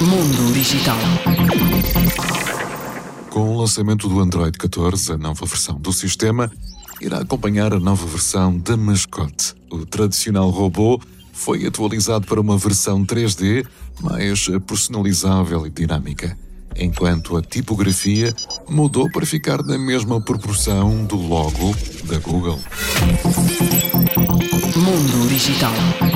Mundo Digital. Com o lançamento do Android 14, a nova versão do sistema irá acompanhar a nova versão da mascote. O tradicional robô foi atualizado para uma versão 3D mais personalizável e dinâmica, enquanto a tipografia mudou para ficar na mesma proporção do logo da Google. Mundo Digital.